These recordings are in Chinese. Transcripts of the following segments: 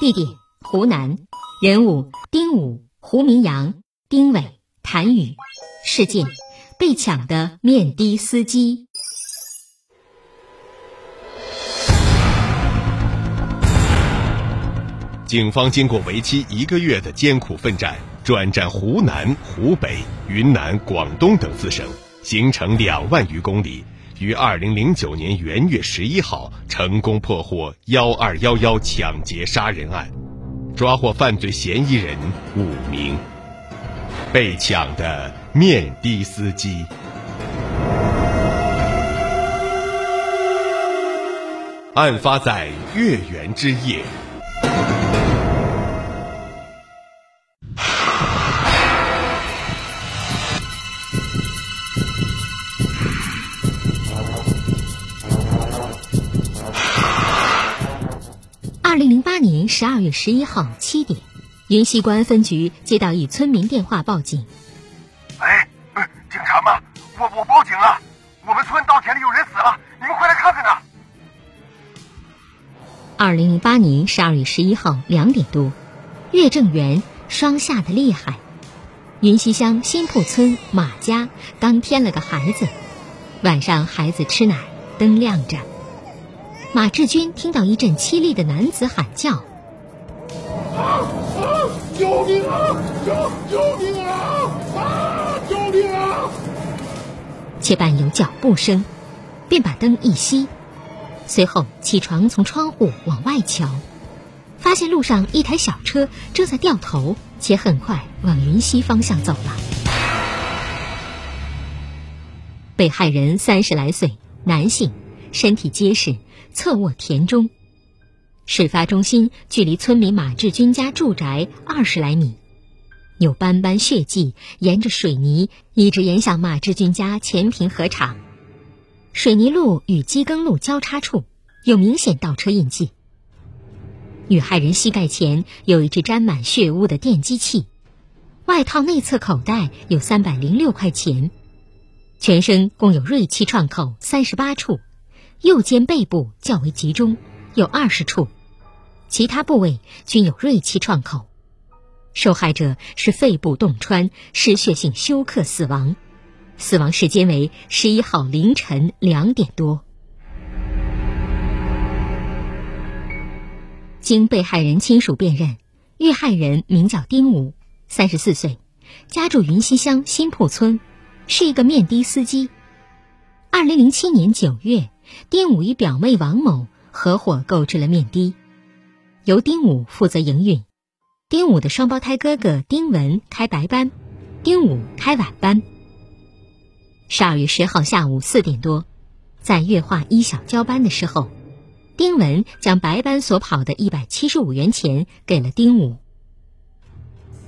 地点：湖南，人物：丁武、胡明阳、丁伟、谭宇。事件：被抢的面的司机。警方经过为期一个月的艰苦奋战。转战湖南、湖北、云南、广东等四省，行程两万余公里，于二零零九年元月十一号成功破获幺二幺幺抢劫杀人案，抓获犯罪嫌疑人五名。被抢的面的司机。案发在月圆之夜。二月十一号七点，云溪公安分局接到一村民电话报警。哎，警察吗？我我报警了，我们村稻田里有人死了，你们快来看看呐！二零零八年十二月十一号两点多，岳正元霜下的厉害，云溪乡新铺村马家刚添了个孩子，晚上孩子吃奶，灯亮着。马志军听到一阵凄厉的男子喊叫：“啊啊！救命啊！救救命啊！啊！救命啊！”且伴有脚步声，便把灯一熄，随后起床从窗户往外瞧，发现路上一台小车正在掉头，且很快往云溪方向走了。被害人三十来岁，男性，身体结实。侧卧田中，事发中心距离村民马志军家住宅二十来米，有斑斑血迹沿着水泥一直延向马志军家前坪河场，水泥路与机耕路交叉处有明显倒车印记。遇害人膝盖前有一只沾满血污的电击器，外套内侧口袋有三百零六块钱，全身共有锐器创口三十八处。右肩背部较为集中，有二十处，其他部位均有锐器创口。受害者是肺部洞穿，失血性休克死亡，死亡时间为十一号凌晨两点多。经被害人亲属辨认，遇害人名叫丁武，三十四岁，家住云溪乡新铺村，是一个面的司机。二零零七年九月。丁武与表妹王某合伙购置了面的，由丁武负责营运。丁武的双胞胎哥哥丁文开白班，丁武开晚班。十二月十号下午四点多，在月化一小交班的时候，丁文将白班所跑的一百七十五元钱给了丁武。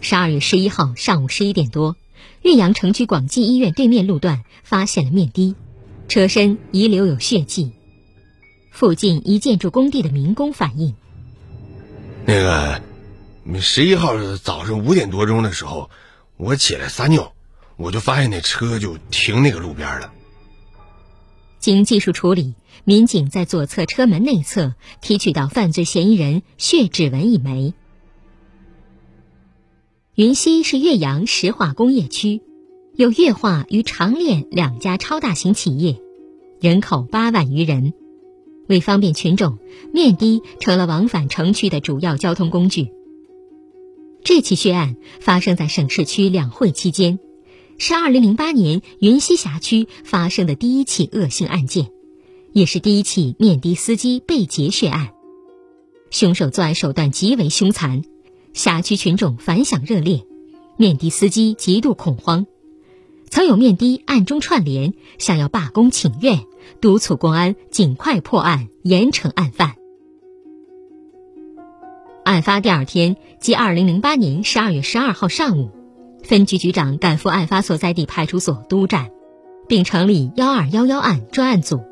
十二月十一号上午十一点多，岳阳城区广济医院对面路段发现了面的。车身遗留有血迹，附近一建筑工地的民工反映：“那个十一号早上五点多钟的时候，我起来撒尿，我就发现那车就停那个路边了。”经技术处理，民警在左侧车门内侧提取到犯罪嫌疑人血指纹一枚。云溪是岳阳石化工业区。有粤化与长链两家超大型企业，人口八万余人。为方便群众，面的成了往返城区的主要交通工具。这起血案发生在省市区两会期间，是2008年云溪辖区发生的第一起恶性案件，也是第一起面的司机被劫血案。凶手作案手段极为凶残，辖区群众反响热烈，面的司机极度恐慌。曾有面的暗中串联，想要罢工请愿，督促公安尽快破案，严惩案犯。案发第二天，即二零零八年十二月十二号上午，分局局长赶赴案发所在地派出所督战，并成立幺二幺幺案专案组。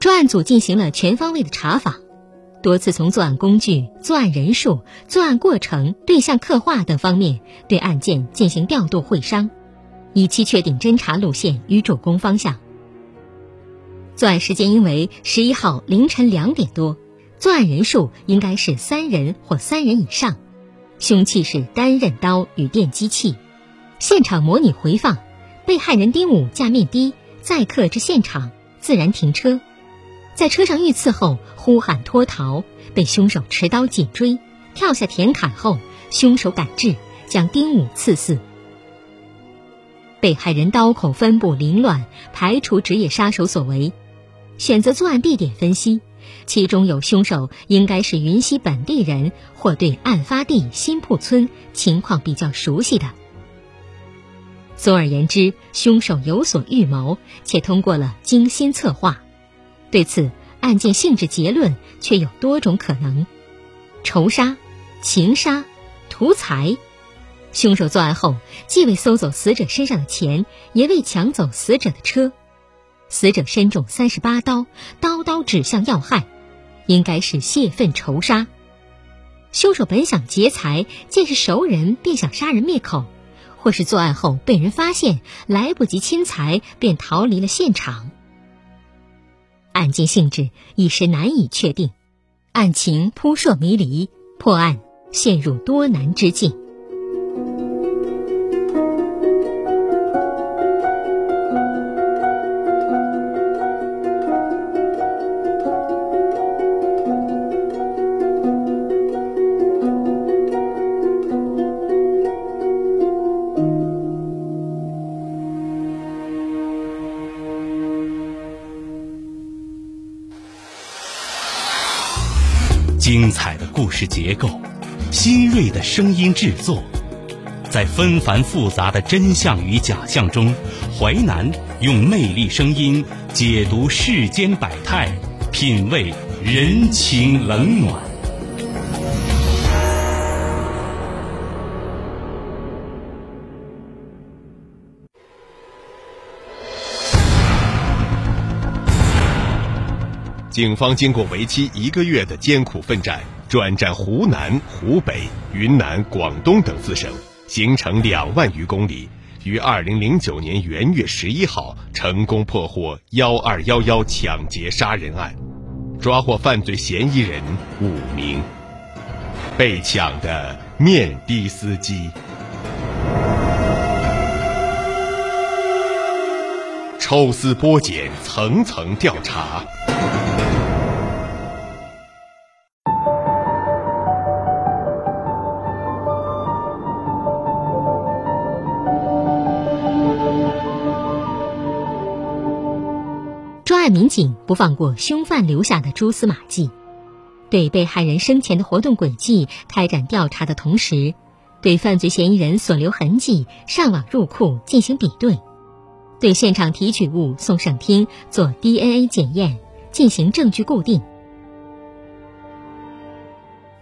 专案组进行了全方位的查访，多次从作案工具、作案人数、作案过程、对象刻画等方面对案件进行调度会商。以期确定侦查路线与主攻方向。作案时间因为十一号凌晨两点多，作案人数应该是三人或三人以上，凶器是单刃刀与电击器。现场模拟回放，被害人丁武驾面的载客至现场，自然停车，在车上遇刺后呼喊脱逃，被凶手持刀紧追，跳下田坎后，凶手赶至将丁武刺死。被害人刀口分布凌乱，排除职业杀手所为。选择作案地点分析，其中有凶手应该是云溪本地人，或对案发地新铺村情况比较熟悉的。总而言之，凶手有所预谋，且通过了精心策划。对此，案件性质结论却有多种可能：仇杀、情杀、图财。凶手作案后，既未搜走死者身上的钱，也未抢走死者的车。死者身中三十八刀，刀刀指向要害，应该是泄愤仇杀。凶手本想劫财，见是熟人，便想杀人灭口，或是作案后被人发现，来不及清财，便逃离了现场。案件性质一时难以确定，案情扑朔迷离，破案陷入多难之境。精彩的故事结构，新锐的声音制作，在纷繁复杂的真相与假象中，淮南用魅力声音解读世间百态，品味人情冷暖。警方经过为期一个月的艰苦奋战，转战湖南、湖北、云南、广东等四省，行程两万余公里，于二零零九年元月十一号成功破获幺二幺幺抢劫杀人案，抓获犯罪嫌疑人五名。被抢的面的司机，抽丝剥茧，层层调查。案民警不放过凶犯留下的蛛丝马迹，对被害人生前的活动轨迹开展调查的同时，对犯罪嫌疑人所留痕迹上网入库进行比对，对现场提取物送省厅做 DNA 检验，进行证据固定。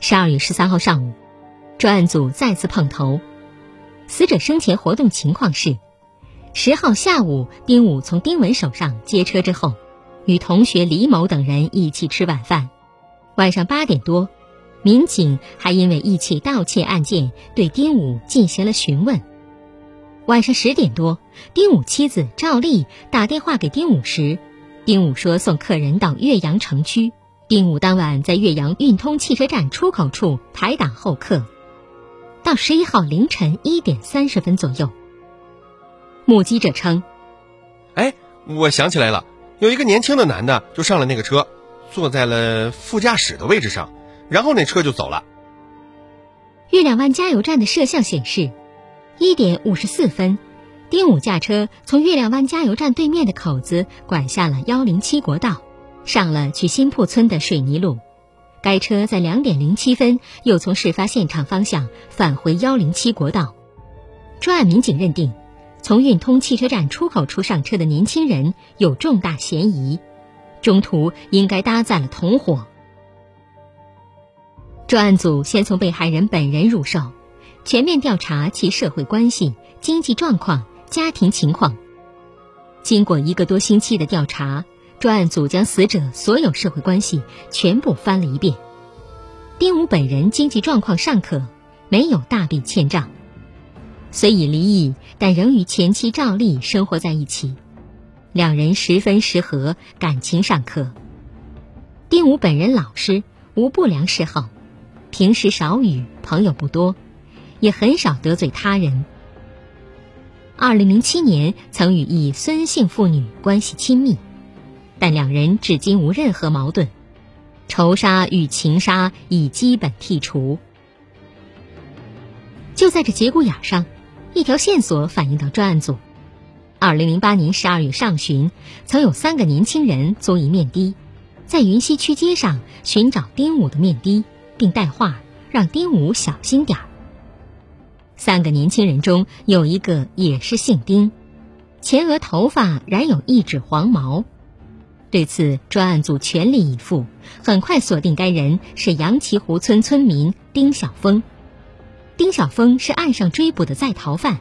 十二月十三号上午，专案组再次碰头，死者生前活动情况是。十号下午，丁武从丁文手上接车之后，与同学李某等人一起吃晚饭。晚上八点多，民警还因为一起盗窃案件对丁武进行了询问。晚上十点多，丁武妻子赵丽打电话给丁武时，丁武说送客人到岳阳城区。丁武当晚在岳阳运通汽车站出口处排档候客。到十一号凌晨一点三十分左右。目击者称：“哎，我想起来了，有一个年轻的男的就上了那个车，坐在了副驾驶的位置上，然后那车就走了。”月亮湾加油站的摄像显示，一点五十四分，丁武驾车从月亮湾加油站对面的口子拐下了幺零七国道，上了去新铺村的水泥路。该车在两点零七分又从事发现场方向返回幺零七国道。专案民警认定，从运通汽车站出口处上车的年轻人有重大嫌疑，中途应该搭载了同伙。专案组先从被害人本人入手，全面调查其社会关系、经济状况、家庭情况。经过一个多星期的调查。专案组将死者所有社会关系全部翻了一遍。丁武本人经济状况尚可，没有大笔欠账，虽已离异，但仍与前妻赵丽生活在一起，两人十分适合，感情尚可。丁武本人老实，无不良嗜好，平时少语，朋友不多，也很少得罪他人。二零零七年曾与一孙姓妇女关系亲密。但两人至今无任何矛盾，仇杀与情杀已基本剔除。就在这节骨眼上，一条线索反映到专案组：二零零八年十二月上旬，曾有三个年轻人租一面的，在云溪区街上寻找丁武的面的，并带话让丁武小心点儿。三个年轻人中有一个也是姓丁，前额头发染有一指黄毛。对此，专案组全力以赴，很快锁定该人是杨岐湖村村民丁晓峰。丁晓峰是岸上追捕的在逃犯。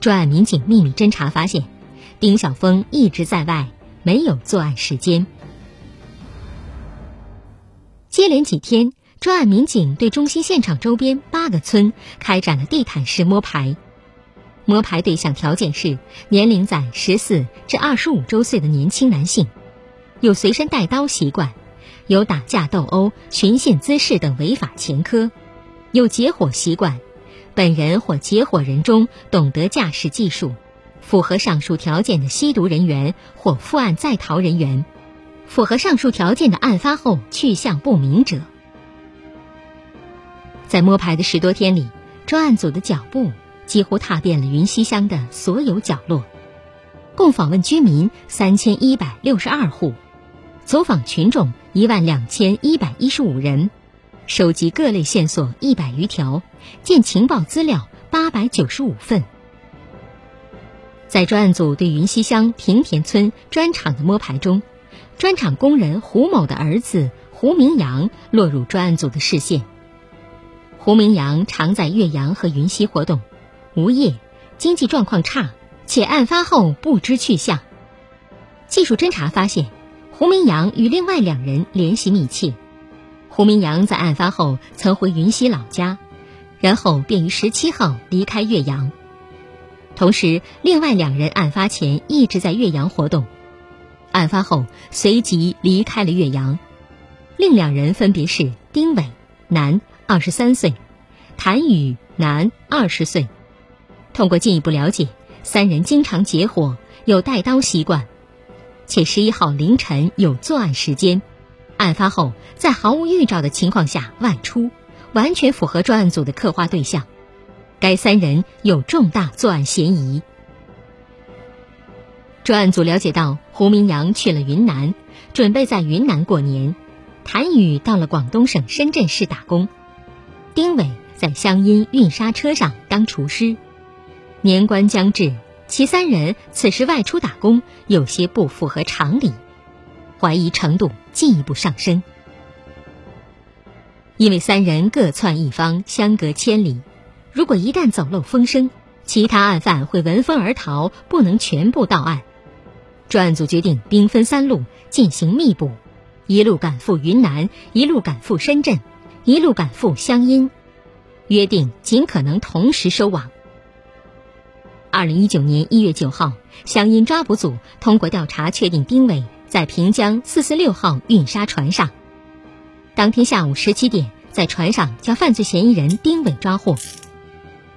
专案民警秘密侦查发现，丁晓峰一直在外，没有作案时间。接连几天，专案民警对中心现场周边八个村开展了地毯式摸排。摸排对象条件是年龄在十四至二十五周岁的年轻男性。有随身带刀习惯，有打架斗殴、寻衅滋事等违法前科，有结伙习惯，本人或结伙人中懂得驾驶技术，符合上述条件的吸毒人员或负案在逃人员，符合上述条件的案发后去向不明者。在摸排的十多天里，专案组的脚步几乎踏遍了云溪乡的所有角落，共访问居民三千一百六十二户。走访群众一万两千一百一十五人，收集各类线索一百余条，见情报资料八百九十五份。在专案组对云溪乡平田村砖厂的摸排中，砖厂工人胡某的儿子胡明阳落入专案组的视线。胡明阳常在岳阳和云溪活动，无业，经济状况差，且案发后不知去向。技术侦查发现。胡明阳与另外两人联系密切。胡明阳在案发后曾回云溪老家，然后便于十七号离开岳阳。同时，另外两人案发前一直在岳阳活动，案发后随即离开了岳阳。另两人分别是丁伟，男，二十三岁；谭宇，男，二十岁。通过进一步了解，三人经常结伙，有带刀习惯。且十一号凌晨有作案时间，案发后在毫无预兆的情况下外出，完全符合专案组的刻画对象。该三人有重大作案嫌疑。专案组了解到，胡明阳去了云南，准备在云南过年；谭宇到了广东省深圳市打工；丁伟在湘阴运沙车上当厨师。年关将至。其三人此时外出打工，有些不符合常理，怀疑程度进一步上升。因为三人各窜一方，相隔千里，如果一旦走漏风声，其他案犯会闻风而逃，不能全部到案。专案组决定兵分三路进行密捕，一路赶赴云南，一路赶赴深圳，一路赶赴湘阴，约定尽可能同时收网。二零一九年一月九号，湘阴抓捕组通过调查确定丁伟在平江四四六号运沙船上。当天下午十七点，在船上将犯罪嫌疑人丁伟抓获。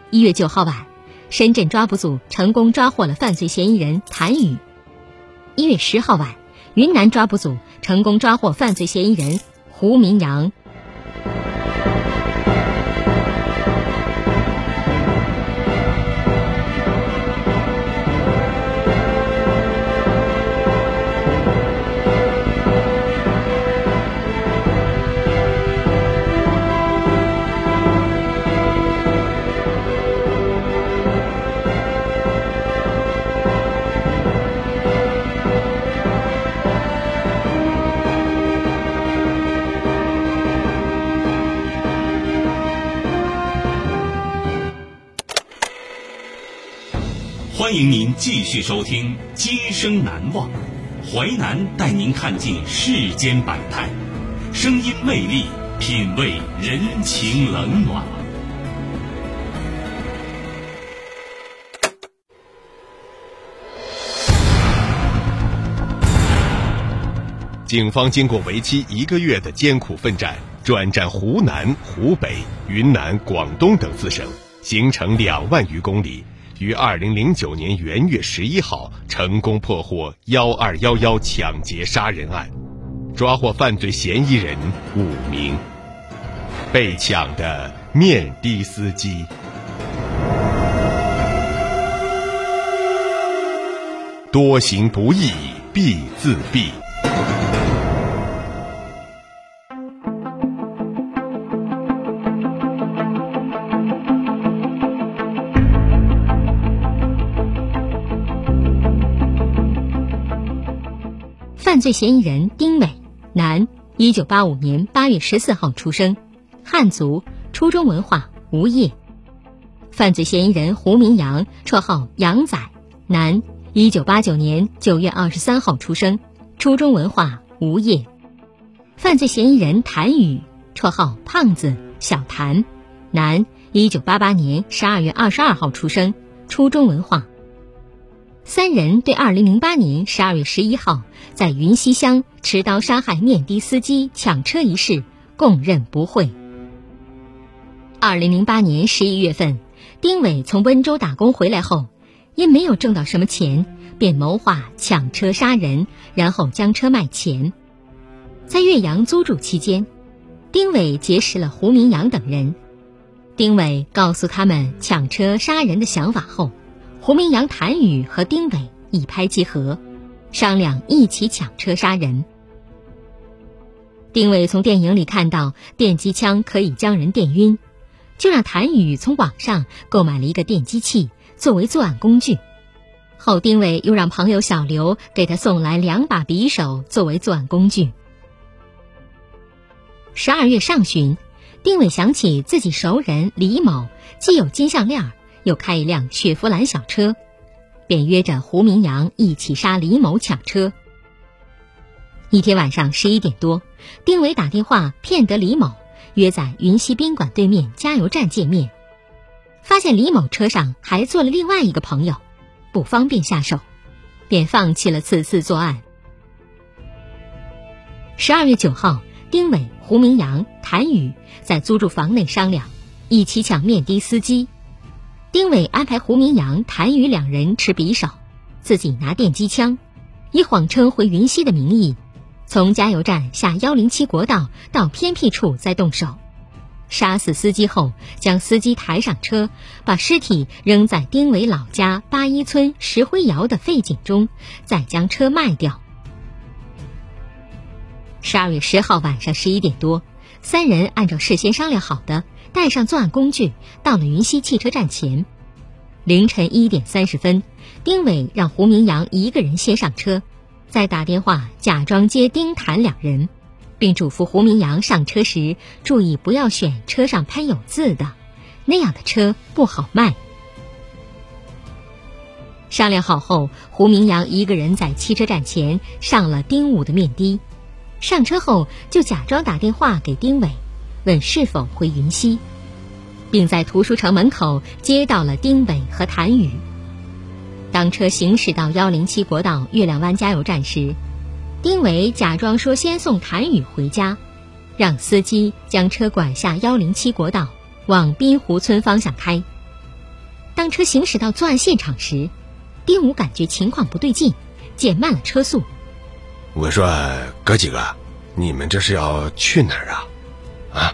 一月九号晚，深圳抓捕组成功抓获了犯罪嫌疑人谭宇。一月十号晚，云南抓捕组成功抓获犯罪嫌疑人胡明阳。欢迎您继续收听《今生难忘》，淮南带您看尽世间百态，声音魅力，品味人情冷暖。警方经过为期一个月的艰苦奋战，转战湖南、湖北、云南、广东等四省，行程两万余公里。于二零零九年元月十一号成功破获幺二幺幺抢劫杀人案，抓获犯罪嫌疑人五名。被抢的面的司机，多行不义必自毙。犯罪嫌疑人丁伟，男，一九八五年八月十四号出生，汉族，初中文化，无业。犯罪嫌疑人胡明阳，绰号杨仔，男，一九八九年九月二十三号出生，初中文化，无业。犯罪嫌疑人谭宇，绰号胖子，小谭，男，一九八八年十二月二十二号出生，初中文化。三人对二零零八年十二月十一号在云溪乡持刀杀害面的司机抢车一事供认不讳。二零零八年十一月份，丁伟从温州打工回来后，因没有挣到什么钱，便谋划抢车杀人，然后将车卖钱。在岳阳租住期间，丁伟结识了胡明阳等人。丁伟告诉他们抢车杀人的想法后。胡明阳、谭宇和丁伟一拍即合，商量一起抢车杀人。丁伟从电影里看到电击枪可以将人电晕，就让谭宇从网上购买了一个电击器作为作案工具。后丁伟又让朋友小刘给他送来两把匕首作为作案工具。十二月上旬，丁伟想起自己熟人李某既有金项链。又开一辆雪佛兰小车，便约着胡明阳一起杀李某抢车。一天晚上十一点多，丁伟打电话骗得李某约在云溪宾馆对面加油站见面，发现李某车上还坐了另外一个朋友，不方便下手，便放弃了此次作案。十二月九号，丁伟、胡明阳、谭宇在租住房内商量，一起抢面的司机。丁伟安排胡明阳、谭宇两人持匕首，自己拿电击枪，以谎称回云溪的名义，从加油站下幺零七国道到偏僻处再动手，杀死司机后将司机抬上车，把尸体扔在丁伟老家八一村石灰窑的废井中，再将车卖掉。十二月十号晚上十一点多，三人按照事先商量好的。带上作案工具，到了云溪汽车站前。凌晨一点三十分，丁伟让胡明阳一个人先上车，再打电话假装接丁谭两人，并嘱咐胡明阳上车时注意不要选车上喷有字的，那样的车不好卖。商量好后，胡明阳一个人在汽车站前上了丁武的面的，上车后就假装打电话给丁伟。问是否回云溪，并在图书城门口接到了丁伟和谭宇。当车行驶到幺零七国道月亮湾加油站时，丁伟假装说先送谭宇回家，让司机将车拐下幺零七国道，往滨湖村方向开。当车行驶到作案现场时，丁武感觉情况不对劲，减慢了车速。我说：“哥几个，你们这是要去哪儿啊？”啊，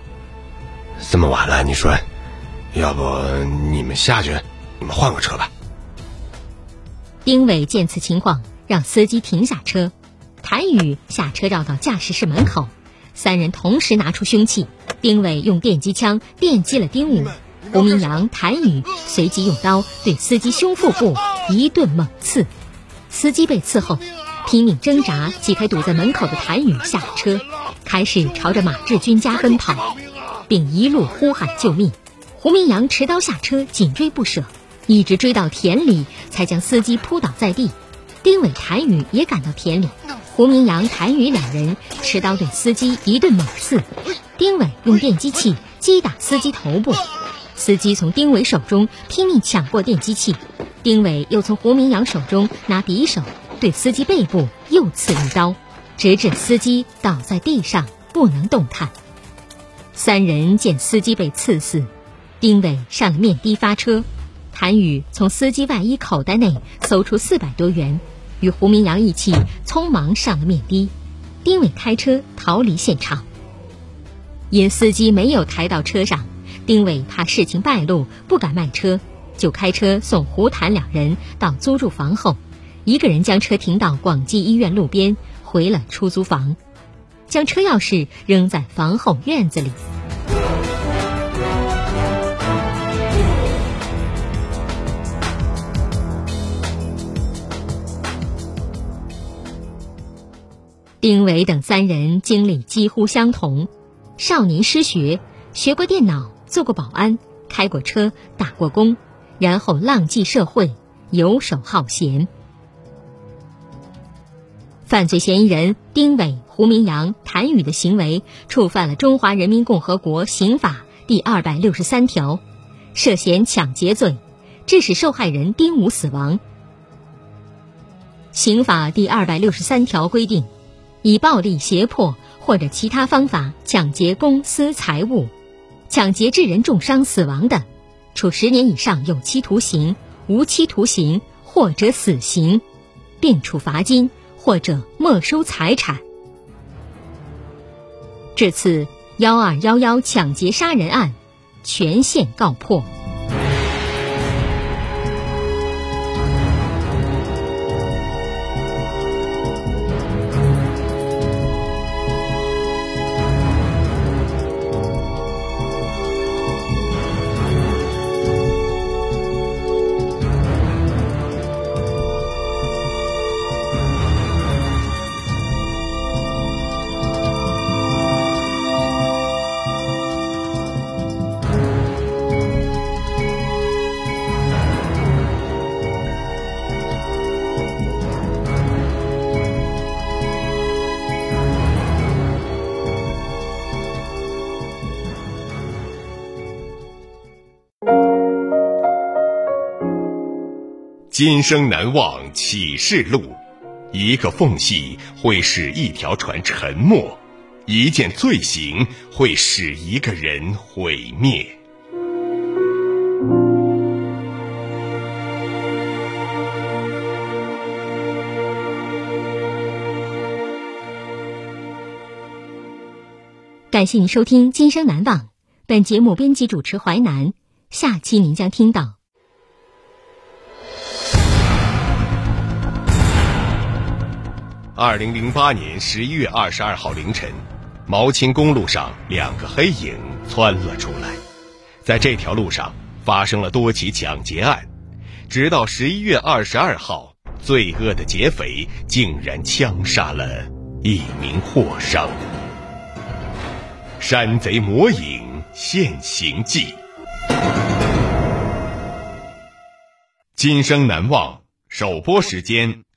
这么晚了，你说，要不你们下去，你们换个车吧。丁伟见此情况，让司机停下车，谭宇下车绕到驾驶室门口，三人同时拿出凶器。丁伟用电击枪电击了丁武，吴明阳、谭宇随即用刀对司机胸腹部一顿猛刺，司机被刺后。拼命挣扎，挤开堵在门口的谭宇，下了车，开始朝着马志军家奔跑，并一路呼喊救命。胡明阳持刀下车，紧追不舍，一直追到田里，才将司机扑倒在地。丁伟、谭宇也赶到田里，胡明阳、谭宇两人持刀对司机一顿猛刺。丁伟用电击器击打司机头部，司机从丁伟手中拼命抢过电击器，丁伟又从胡明阳手中拿匕首对司机背部又刺一刀，直至司机倒在地上不能动弹。三人见司机被刺死，丁伟上了面的发车，谭宇从司机外衣口袋内搜出四百多元，与胡明阳一起匆忙上了面的。丁伟开车逃离现场。因司机没有抬到车上，丁伟怕事情败露，不敢卖车，就开车送胡谭两人到租住房后，一个人将车停到广济医院路边，回了出租房，将车钥匙扔在房后院子里。丁伟等三人经历几乎相同。少年失学，学过电脑，做过保安，开过车，打过工，然后浪迹社会，游手好闲。犯罪嫌疑人丁伟、胡明阳、谭宇的行为触犯了《中华人民共和国刑法》第二百六十三条，涉嫌抢劫罪，致使受害人丁武死亡。刑法第二百六十三条规定，以暴力、胁迫。或者其他方法抢劫公私财物，抢劫致人重伤死亡的，处十年以上有期徒刑、无期徒刑或者死刑，并处罚金或者没收财产。这次，幺二幺幺抢劫杀人案全线告破。今生难忘启示录，一个缝隙会使一条船沉没，一件罪行会使一个人毁灭。感谢您收听《今生难忘》，本节目编辑主持淮南，下期您将听到。二零零八年十一月二十二号凌晨，毛青公路上两个黑影窜了出来，在这条路上发生了多起抢劫案，直到十一月二十二号，罪恶的劫匪竟然枪杀了一名货商。山贼魔影现形记，今生难忘。首播时间。